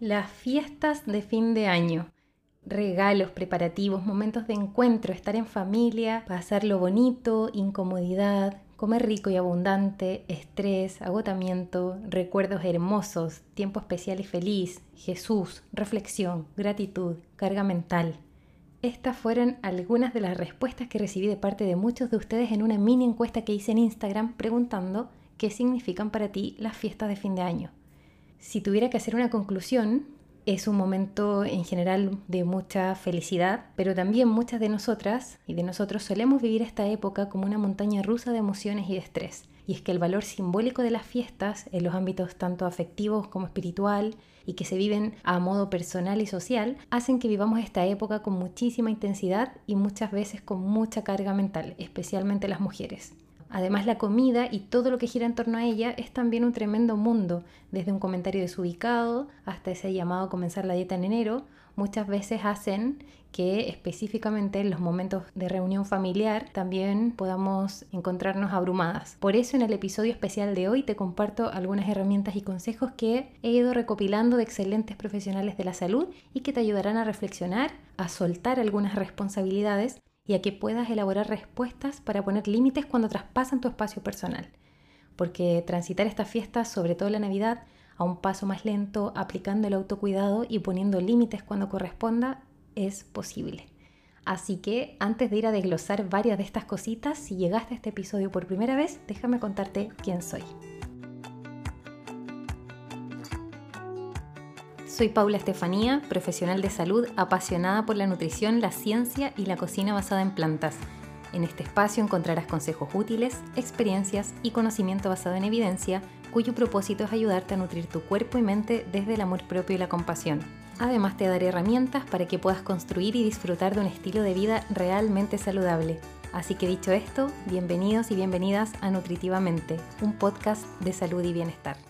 Las fiestas de fin de año. Regalos, preparativos, momentos de encuentro, estar en familia, pasar lo bonito, incomodidad, comer rico y abundante, estrés, agotamiento, recuerdos hermosos, tiempo especial y feliz, Jesús, reflexión, gratitud, carga mental. Estas fueron algunas de las respuestas que recibí de parte de muchos de ustedes en una mini encuesta que hice en Instagram preguntando qué significan para ti las fiestas de fin de año. Si tuviera que hacer una conclusión, es un momento en general de mucha felicidad, pero también muchas de nosotras y de nosotros solemos vivir esta época como una montaña rusa de emociones y de estrés. Y es que el valor simbólico de las fiestas en los ámbitos tanto afectivos como espiritual y que se viven a modo personal y social hacen que vivamos esta época con muchísima intensidad y muchas veces con mucha carga mental, especialmente las mujeres. Además, la comida y todo lo que gira en torno a ella es también un tremendo mundo, desde un comentario desubicado hasta ese llamado a comenzar la dieta en enero, muchas veces hacen que específicamente en los momentos de reunión familiar también podamos encontrarnos abrumadas. Por eso en el episodio especial de hoy te comparto algunas herramientas y consejos que he ido recopilando de excelentes profesionales de la salud y que te ayudarán a reflexionar, a soltar algunas responsabilidades y a que puedas elaborar respuestas para poner límites cuando traspasan tu espacio personal. Porque transitar estas fiestas, sobre todo la Navidad, a un paso más lento, aplicando el autocuidado y poniendo límites cuando corresponda, es posible. Así que antes de ir a desglosar varias de estas cositas, si llegaste a este episodio por primera vez, déjame contarte quién soy. Soy Paula Estefanía, profesional de salud apasionada por la nutrición, la ciencia y la cocina basada en plantas. En este espacio encontrarás consejos útiles, experiencias y conocimiento basado en evidencia, cuyo propósito es ayudarte a nutrir tu cuerpo y mente desde el amor propio y la compasión. Además te daré herramientas para que puedas construir y disfrutar de un estilo de vida realmente saludable. Así que dicho esto, bienvenidos y bienvenidas a Nutritivamente, un podcast de salud y bienestar.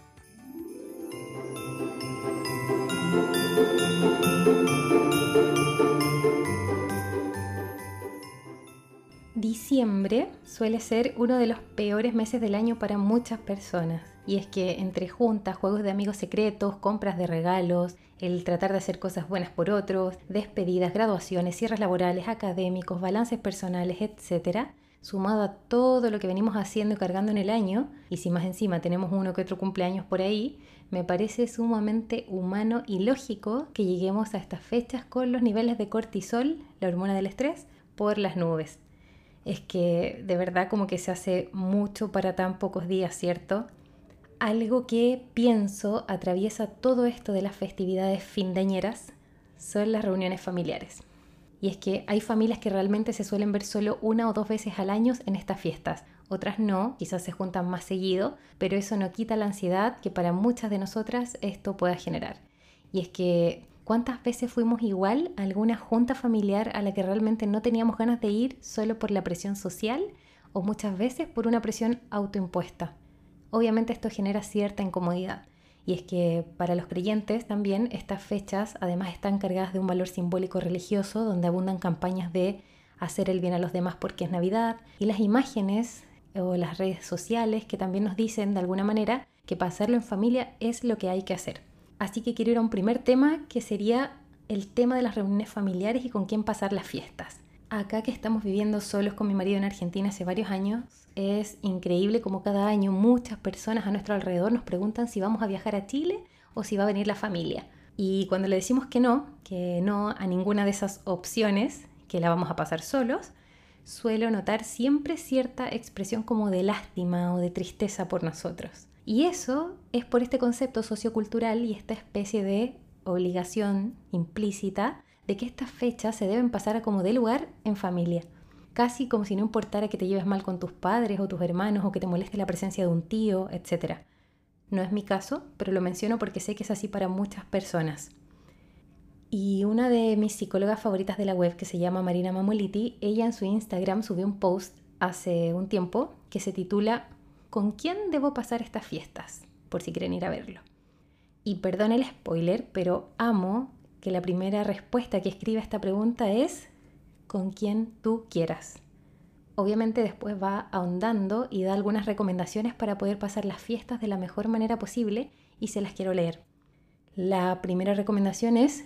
Diciembre suele ser uno de los peores meses del año para muchas personas. Y es que entre juntas, juegos de amigos secretos, compras de regalos, el tratar de hacer cosas buenas por otros, despedidas, graduaciones, cierres laborales, académicos, balances personales, etc., sumado a todo lo que venimos haciendo y cargando en el año, y si más encima tenemos uno que otro cumpleaños por ahí, me parece sumamente humano y lógico que lleguemos a estas fechas con los niveles de cortisol, la hormona del estrés, por las nubes. Es que de verdad como que se hace mucho para tan pocos días, ¿cierto? Algo que pienso atraviesa todo esto de las festividades findeñeras son las reuniones familiares. Y es que hay familias que realmente se suelen ver solo una o dos veces al año en estas fiestas. Otras no, quizás se juntan más seguido, pero eso no quita la ansiedad que para muchas de nosotras esto pueda generar. Y es que, ¿cuántas veces fuimos igual a alguna junta familiar a la que realmente no teníamos ganas de ir solo por la presión social o muchas veces por una presión autoimpuesta? Obviamente esto genera cierta incomodidad. Y es que para los creyentes también estas fechas además están cargadas de un valor simbólico religioso donde abundan campañas de hacer el bien a los demás porque es Navidad y las imágenes o las redes sociales que también nos dicen de alguna manera que para hacerlo en familia es lo que hay que hacer. Así que quiero ir a un primer tema que sería el tema de las reuniones familiares y con quién pasar las fiestas. Acá que estamos viviendo solos con mi marido en Argentina hace varios años, es increíble como cada año muchas personas a nuestro alrededor nos preguntan si vamos a viajar a Chile o si va a venir la familia. Y cuando le decimos que no, que no a ninguna de esas opciones, que la vamos a pasar solos, suelo notar siempre cierta expresión como de lástima o de tristeza por nosotros. Y eso es por este concepto sociocultural y esta especie de obligación implícita de que estas fechas se deben pasar a como de lugar en familia. Casi como si no importara que te lleves mal con tus padres o tus hermanos o que te moleste la presencia de un tío, etc. No es mi caso, pero lo menciono porque sé que es así para muchas personas. Y una de mis psicólogas favoritas de la web, que se llama Marina Mamoliti, ella en su Instagram subió un post hace un tiempo que se titula ¿Con quién debo pasar estas fiestas? Por si quieren ir a verlo. Y perdón el spoiler, pero amo que la primera respuesta que escribe a esta pregunta es con quien tú quieras. Obviamente después va ahondando y da algunas recomendaciones para poder pasar las fiestas de la mejor manera posible y se las quiero leer. La primera recomendación es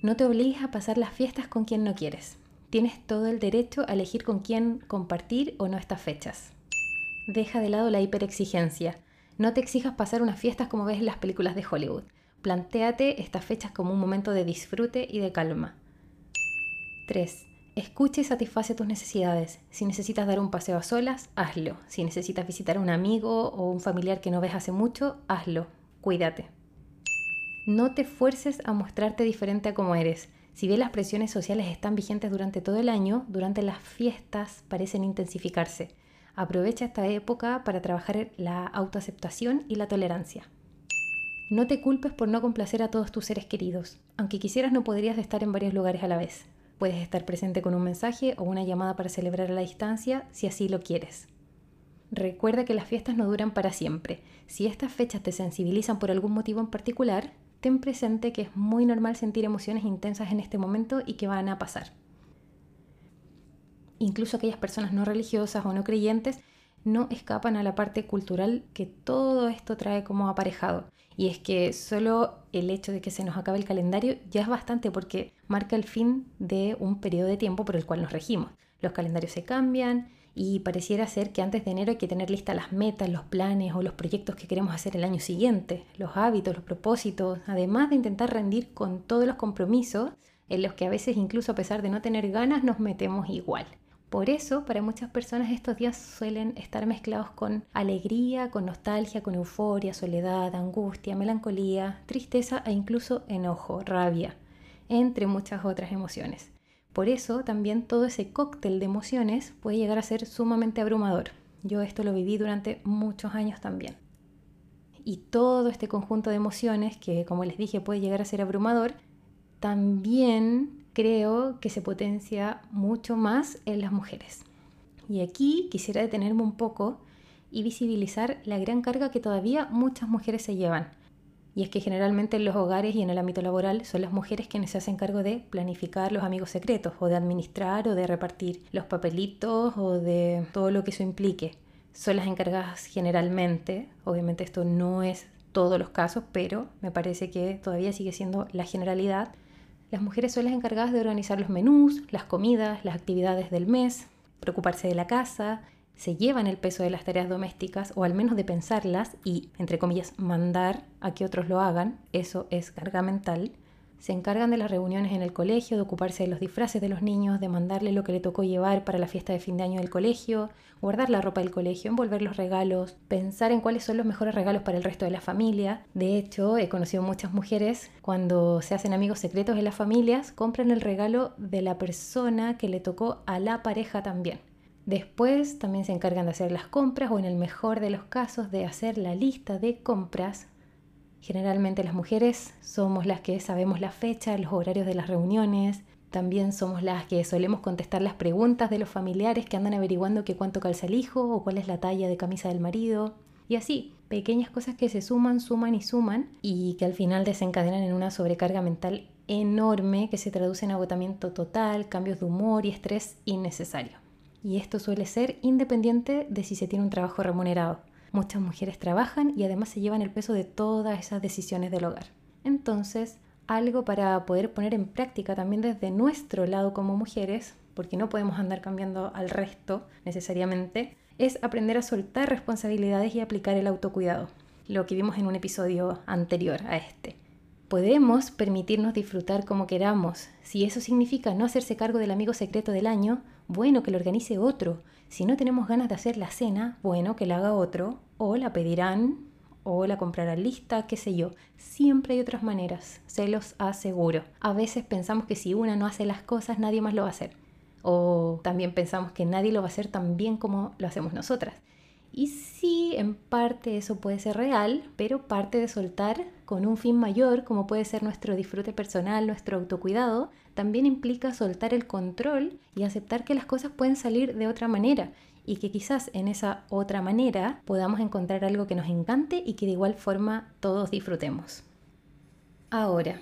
no te obligues a pasar las fiestas con quien no quieres. Tienes todo el derecho a elegir con quién compartir o no estas fechas. Deja de lado la hiperexigencia. No te exijas pasar unas fiestas como ves en las películas de Hollywood. Plantéate estas fechas como un momento de disfrute y de calma. 3. Escucha y satisface tus necesidades. Si necesitas dar un paseo a solas, hazlo. Si necesitas visitar a un amigo o un familiar que no ves hace mucho, hazlo. Cuídate. No te fuerces a mostrarte diferente a como eres. Si bien las presiones sociales están vigentes durante todo el año, durante las fiestas parecen intensificarse. Aprovecha esta época para trabajar la autoaceptación y la tolerancia. No te culpes por no complacer a todos tus seres queridos. Aunque quisieras no podrías estar en varios lugares a la vez. Puedes estar presente con un mensaje o una llamada para celebrar a la distancia si así lo quieres. Recuerda que las fiestas no duran para siempre. Si estas fechas te sensibilizan por algún motivo en particular, ten presente que es muy normal sentir emociones intensas en este momento y que van a pasar. Incluso aquellas personas no religiosas o no creyentes no escapan a la parte cultural que todo esto trae como aparejado. Y es que solo el hecho de que se nos acabe el calendario ya es bastante porque marca el fin de un periodo de tiempo por el cual nos regimos. Los calendarios se cambian y pareciera ser que antes de enero hay que tener listas las metas, los planes o los proyectos que queremos hacer el año siguiente, los hábitos, los propósitos, además de intentar rendir con todos los compromisos en los que a veces incluso a pesar de no tener ganas nos metemos igual. Por eso, para muchas personas estos días suelen estar mezclados con alegría, con nostalgia, con euforia, soledad, angustia, melancolía, tristeza e incluso enojo, rabia, entre muchas otras emociones. Por eso también todo ese cóctel de emociones puede llegar a ser sumamente abrumador. Yo esto lo viví durante muchos años también. Y todo este conjunto de emociones, que como les dije puede llegar a ser abrumador, también creo que se potencia mucho más en las mujeres. Y aquí quisiera detenerme un poco y visibilizar la gran carga que todavía muchas mujeres se llevan. Y es que generalmente en los hogares y en el ámbito laboral son las mujeres quienes se hacen cargo de planificar los amigos secretos o de administrar o de repartir los papelitos o de todo lo que eso implique. Son las encargadas generalmente, obviamente esto no es todos los casos, pero me parece que todavía sigue siendo la generalidad las mujeres son las encargadas de organizar los menús, las comidas, las actividades del mes, preocuparse de la casa, se llevan el peso de las tareas domésticas o al menos de pensarlas y, entre comillas, mandar a que otros lo hagan, eso es carga mental se encargan de las reuniones en el colegio, de ocuparse de los disfraces de los niños, de mandarle lo que le tocó llevar para la fiesta de fin de año del colegio, guardar la ropa del colegio, envolver los regalos, pensar en cuáles son los mejores regalos para el resto de la familia. De hecho, he conocido muchas mujeres cuando se hacen amigos secretos en las familias, compran el regalo de la persona que le tocó a la pareja también. Después también se encargan de hacer las compras o en el mejor de los casos de hacer la lista de compras Generalmente las mujeres somos las que sabemos la fecha, los horarios de las reuniones, también somos las que solemos contestar las preguntas de los familiares que andan averiguando qué cuánto calza el hijo o cuál es la talla de camisa del marido. Y así, pequeñas cosas que se suman, suman y suman y que al final desencadenan en una sobrecarga mental enorme que se traduce en agotamiento total, cambios de humor y estrés innecesario. Y esto suele ser independiente de si se tiene un trabajo remunerado. Muchas mujeres trabajan y además se llevan el peso de todas esas decisiones del hogar. Entonces, algo para poder poner en práctica también desde nuestro lado como mujeres, porque no podemos andar cambiando al resto necesariamente, es aprender a soltar responsabilidades y aplicar el autocuidado, lo que vimos en un episodio anterior a este. Podemos permitirnos disfrutar como queramos. Si eso significa no hacerse cargo del amigo secreto del año, bueno, que lo organice otro. Si no tenemos ganas de hacer la cena, bueno, que la haga otro, o la pedirán, o la comprarán lista, qué sé yo. Siempre hay otras maneras, se los aseguro. A veces pensamos que si una no hace las cosas, nadie más lo va a hacer. O también pensamos que nadie lo va a hacer tan bien como lo hacemos nosotras. Y sí, en parte eso puede ser real, pero parte de soltar con un fin mayor, como puede ser nuestro disfrute personal, nuestro autocuidado, también implica soltar el control y aceptar que las cosas pueden salir de otra manera y que quizás en esa otra manera podamos encontrar algo que nos encante y que de igual forma todos disfrutemos. Ahora,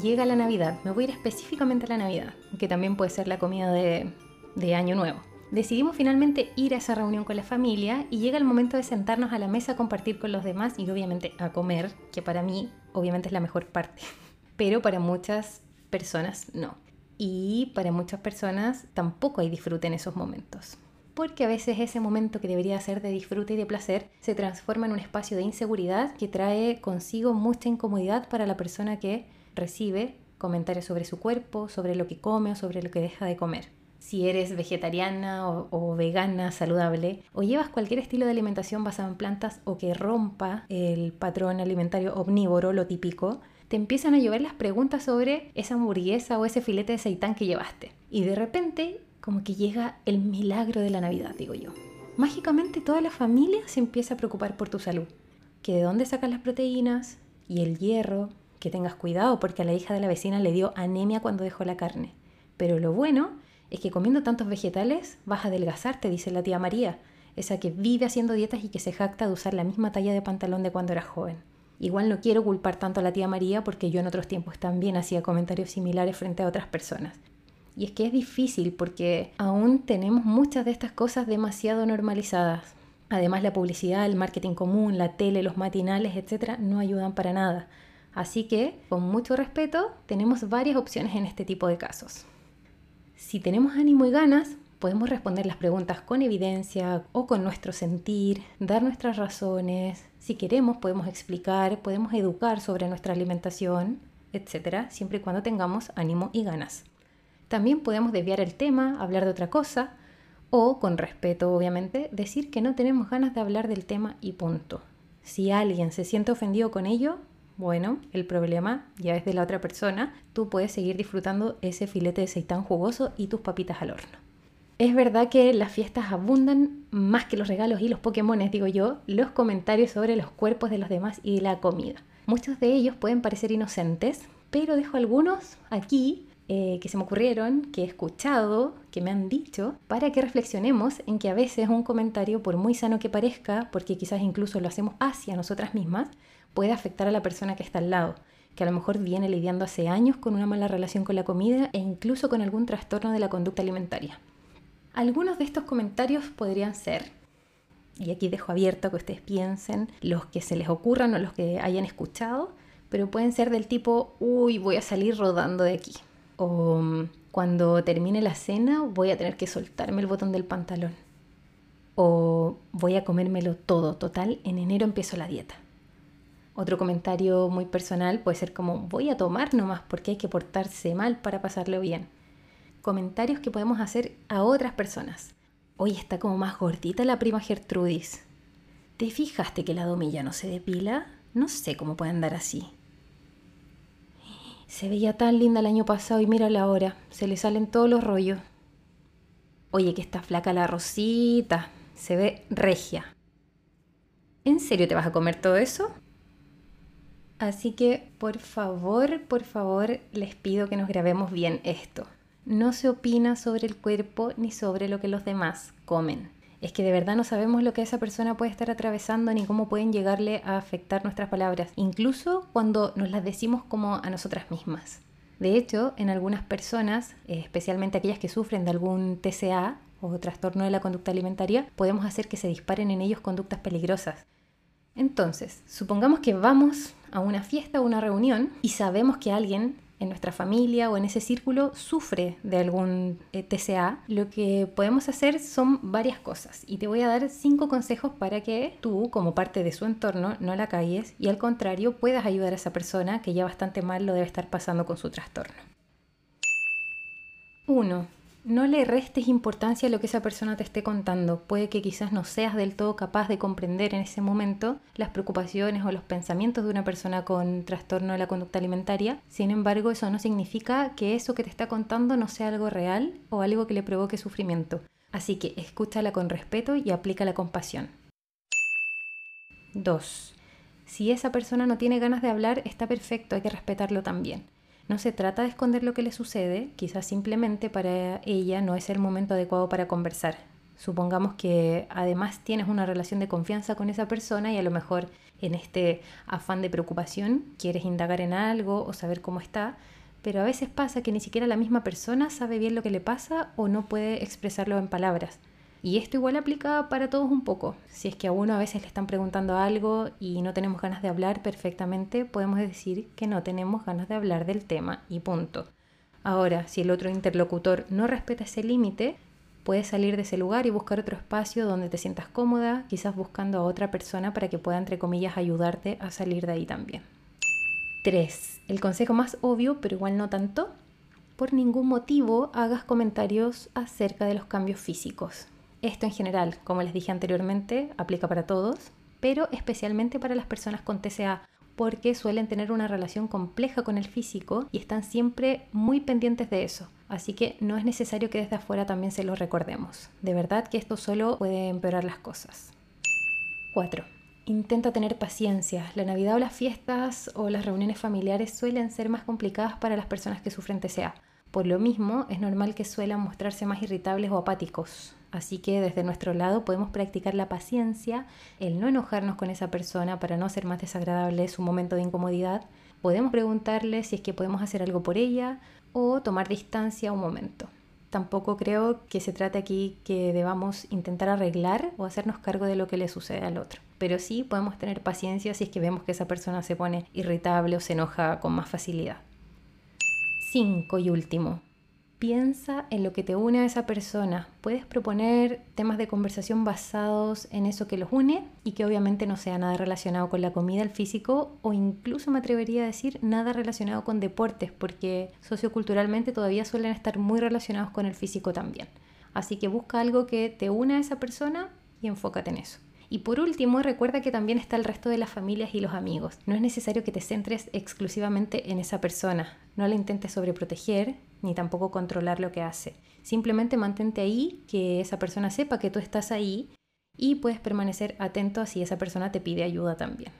llega la Navidad. Me voy a ir específicamente a la Navidad, que también puede ser la comida de, de Año Nuevo. Decidimos finalmente ir a esa reunión con la familia y llega el momento de sentarnos a la mesa a compartir con los demás y obviamente a comer, que para mí obviamente es la mejor parte, pero para muchas personas no. Y para muchas personas tampoco hay disfrute en esos momentos. Porque a veces ese momento que debería ser de disfrute y de placer se transforma en un espacio de inseguridad que trae consigo mucha incomodidad para la persona que recibe comentarios sobre su cuerpo, sobre lo que come o sobre lo que deja de comer. Si eres vegetariana o, vegana saludable o llevas cualquier estilo de alimentación basado en plantas o que rompa el patrón alimentario omnívoro, lo típico, te empiezan a llover las preguntas sobre esa hamburguesa o ese filete de seitán que llevaste. Y de repente, como que llega el milagro de la Navidad, digo yo. Mágicamente toda la familia se empieza a preocupar por tu salud. Que de dónde sacas las proteínas y el hierro, que tengas cuidado porque a la hija de la vecina le dio anemia cuando dejó la carne. Pero lo bueno es que comiendo tantos vegetales vas a adelgazar, te dice la tía María, esa que vive haciendo dietas y que se jacta de usar la misma talla de pantalón de cuando era joven. Igual no quiero culpar tanto a la tía María porque yo en otros tiempos también hacía comentarios similares frente a otras personas. Y es que es difícil porque aún tenemos muchas de estas cosas demasiado normalizadas. Además la publicidad, el marketing común, la tele, los matinales, etc. no ayudan para nada. Así que, con mucho respeto, tenemos varias opciones en este tipo de casos. Si tenemos ánimo y ganas, podemos responder las preguntas con evidencia o con nuestro sentir, dar nuestras razones, si queremos, podemos explicar, podemos educar sobre nuestra alimentación, etcétera, siempre y cuando tengamos ánimo y ganas. También podemos desviar el tema, hablar de otra cosa, o, con respeto obviamente, decir que no tenemos ganas de hablar del tema y punto. Si alguien se siente ofendido con ello, bueno, el problema ya es de la otra persona, tú puedes seguir disfrutando ese filete de seitán jugoso y tus papitas al horno. Es verdad que las fiestas abundan más que los regalos y los Pokémones, digo yo, los comentarios sobre los cuerpos de los demás y la comida. Muchos de ellos pueden parecer inocentes, pero dejo algunos aquí eh, que se me ocurrieron, que he escuchado, que me han dicho, para que reflexionemos en que a veces un comentario, por muy sano que parezca, porque quizás incluso lo hacemos hacia nosotras mismas, puede afectar a la persona que está al lado que a lo mejor viene lidiando hace años con una mala relación con la comida e incluso con algún trastorno de la conducta alimentaria. Algunos de estos comentarios podrían ser, y aquí dejo abierto que ustedes piensen, los que se les ocurran o los que hayan escuchado, pero pueden ser del tipo, uy, voy a salir rodando de aquí. O cuando termine la cena voy a tener que soltarme el botón del pantalón. O voy a comérmelo todo, total, en enero empiezo la dieta. Otro comentario muy personal puede ser como, voy a tomar nomás porque hay que portarse mal para pasarlo bien comentarios que podemos hacer a otras personas. Hoy está como más gordita la prima Gertrudis. ¿Te fijaste que la domilla no se depila? No sé cómo puede andar así. Se veía tan linda el año pasado y mírala ahora, se le salen todos los rollos. Oye, que está flaca la rosita, se ve regia. ¿En serio te vas a comer todo eso? Así que, por favor, por favor, les pido que nos grabemos bien esto no se opina sobre el cuerpo ni sobre lo que los demás comen. Es que de verdad no sabemos lo que esa persona puede estar atravesando ni cómo pueden llegarle a afectar nuestras palabras, incluso cuando nos las decimos como a nosotras mismas. De hecho, en algunas personas, eh, especialmente aquellas que sufren de algún TCA o trastorno de la conducta alimentaria, podemos hacer que se disparen en ellos conductas peligrosas. Entonces, supongamos que vamos a una fiesta o una reunión y sabemos que alguien en nuestra familia o en ese círculo sufre de algún eh, TCA, lo que podemos hacer son varias cosas. Y te voy a dar cinco consejos para que tú, como parte de su entorno, no la calles y al contrario puedas ayudar a esa persona que ya bastante mal lo debe estar pasando con su trastorno. 1 no le restes importancia a lo que esa persona te esté contando. Puede que quizás no seas del todo capaz de comprender en ese momento las preocupaciones o los pensamientos de una persona con trastorno de la conducta alimentaria. Sin embargo, eso no significa que eso que te está contando no sea algo real o algo que le provoque sufrimiento. Así que escúchala con respeto y aplica la compasión. 2. Si esa persona no tiene ganas de hablar, está perfecto, hay que respetarlo también. No se trata de esconder lo que le sucede, quizás simplemente para ella no es el momento adecuado para conversar. Supongamos que además tienes una relación de confianza con esa persona y a lo mejor en este afán de preocupación quieres indagar en algo o saber cómo está, pero a veces pasa que ni siquiera la misma persona sabe bien lo que le pasa o no puede expresarlo en palabras. Y esto igual aplica para todos un poco. Si es que a uno a veces le están preguntando algo y no tenemos ganas de hablar perfectamente, podemos decir que no tenemos ganas de hablar del tema y punto. Ahora, si el otro interlocutor no respeta ese límite, puedes salir de ese lugar y buscar otro espacio donde te sientas cómoda, quizás buscando a otra persona para que pueda, entre comillas, ayudarte a salir de ahí también. 3. El consejo más obvio, pero igual no tanto. Por ningún motivo hagas comentarios acerca de los cambios físicos. Esto en general, como les dije anteriormente, aplica para todos, pero especialmente para las personas con TCA, porque suelen tener una relación compleja con el físico y están siempre muy pendientes de eso. Así que no es necesario que desde afuera también se lo recordemos. De verdad que esto solo puede empeorar las cosas. 4. Intenta tener paciencia. La Navidad o las fiestas o las reuniones familiares suelen ser más complicadas para las personas que sufren TCA. Por lo mismo, es normal que suelan mostrarse más irritables o apáticos. Así que desde nuestro lado podemos practicar la paciencia, el no enojarnos con esa persona para no hacer más desagradable su momento de incomodidad. Podemos preguntarle si es que podemos hacer algo por ella o tomar distancia un momento. Tampoco creo que se trate aquí que debamos intentar arreglar o hacernos cargo de lo que le sucede al otro. Pero sí podemos tener paciencia si es que vemos que esa persona se pone irritable o se enoja con más facilidad. 5 y último, piensa en lo que te une a esa persona. Puedes proponer temas de conversación basados en eso que los une y que obviamente no sea nada relacionado con la comida, el físico o incluso me atrevería a decir nada relacionado con deportes porque socioculturalmente todavía suelen estar muy relacionados con el físico también. Así que busca algo que te une a esa persona y enfócate en eso. Y por último, recuerda que también está el resto de las familias y los amigos. No es necesario que te centres exclusivamente en esa persona. No la intentes sobreproteger ni tampoco controlar lo que hace. Simplemente mantente ahí, que esa persona sepa que tú estás ahí y puedes permanecer atento a si esa persona te pide ayuda también.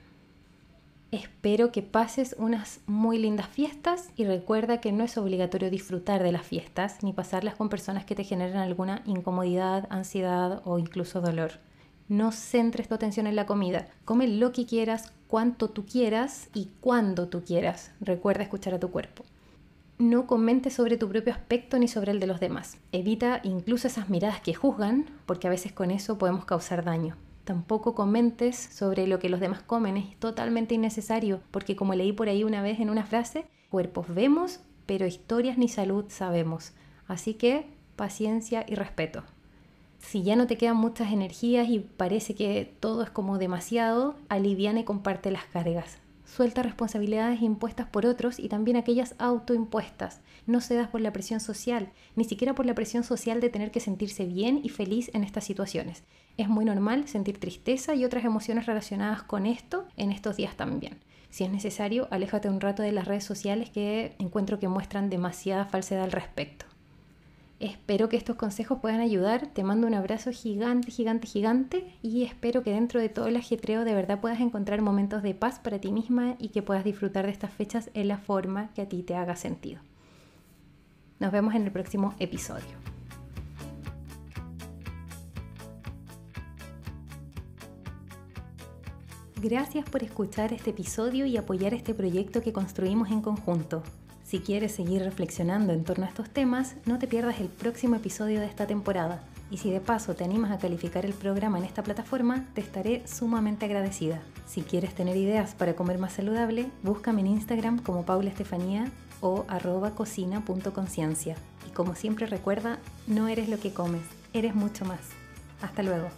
Espero que pases unas muy lindas fiestas y recuerda que no es obligatorio disfrutar de las fiestas ni pasarlas con personas que te generan alguna incomodidad, ansiedad o incluso dolor. No centres tu atención en la comida. Come lo que quieras, cuanto tú quieras y cuando tú quieras. Recuerda escuchar a tu cuerpo no comentes sobre tu propio aspecto ni sobre el de los demás. Evita incluso esas miradas que juzgan, porque a veces con eso podemos causar daño. Tampoco comentes sobre lo que los demás comen, es totalmente innecesario, porque como leí por ahí una vez en una frase, cuerpos vemos, pero historias ni salud sabemos. Así que paciencia y respeto. Si ya no te quedan muchas energías y parece que todo es como demasiado, aliviana y comparte las cargas suelta responsabilidades impuestas por otros y también aquellas autoimpuestas. No cedas por la presión social, ni siquiera por la presión social de tener que sentirse bien y feliz en estas situaciones. Es muy normal sentir tristeza y otras emociones relacionadas con esto en estos días también. Si es necesario, aléjate un rato de las redes sociales que encuentro que muestran demasiada falsedad al respecto. Espero que estos consejos puedan ayudar. Te mando un abrazo gigante, gigante, gigante y espero que dentro de todo el ajetreo de verdad puedas encontrar momentos de paz para ti misma y que puedas disfrutar de estas fechas en la forma que a ti te haga sentido. Nos vemos en el próximo episodio. Gracias por escuchar este episodio y apoyar este proyecto que construimos en conjunto. Si quieres seguir reflexionando en torno a estos temas, no te pierdas el próximo episodio de esta temporada. Y si de paso te animas a calificar el programa en esta plataforma, te estaré sumamente agradecida. Si quieres tener ideas para comer más saludable, búscame en Instagram como Paula Estefanía o arroba cocina.conciencia. Y como siempre recuerda, no eres lo que comes, eres mucho más. Hasta luego.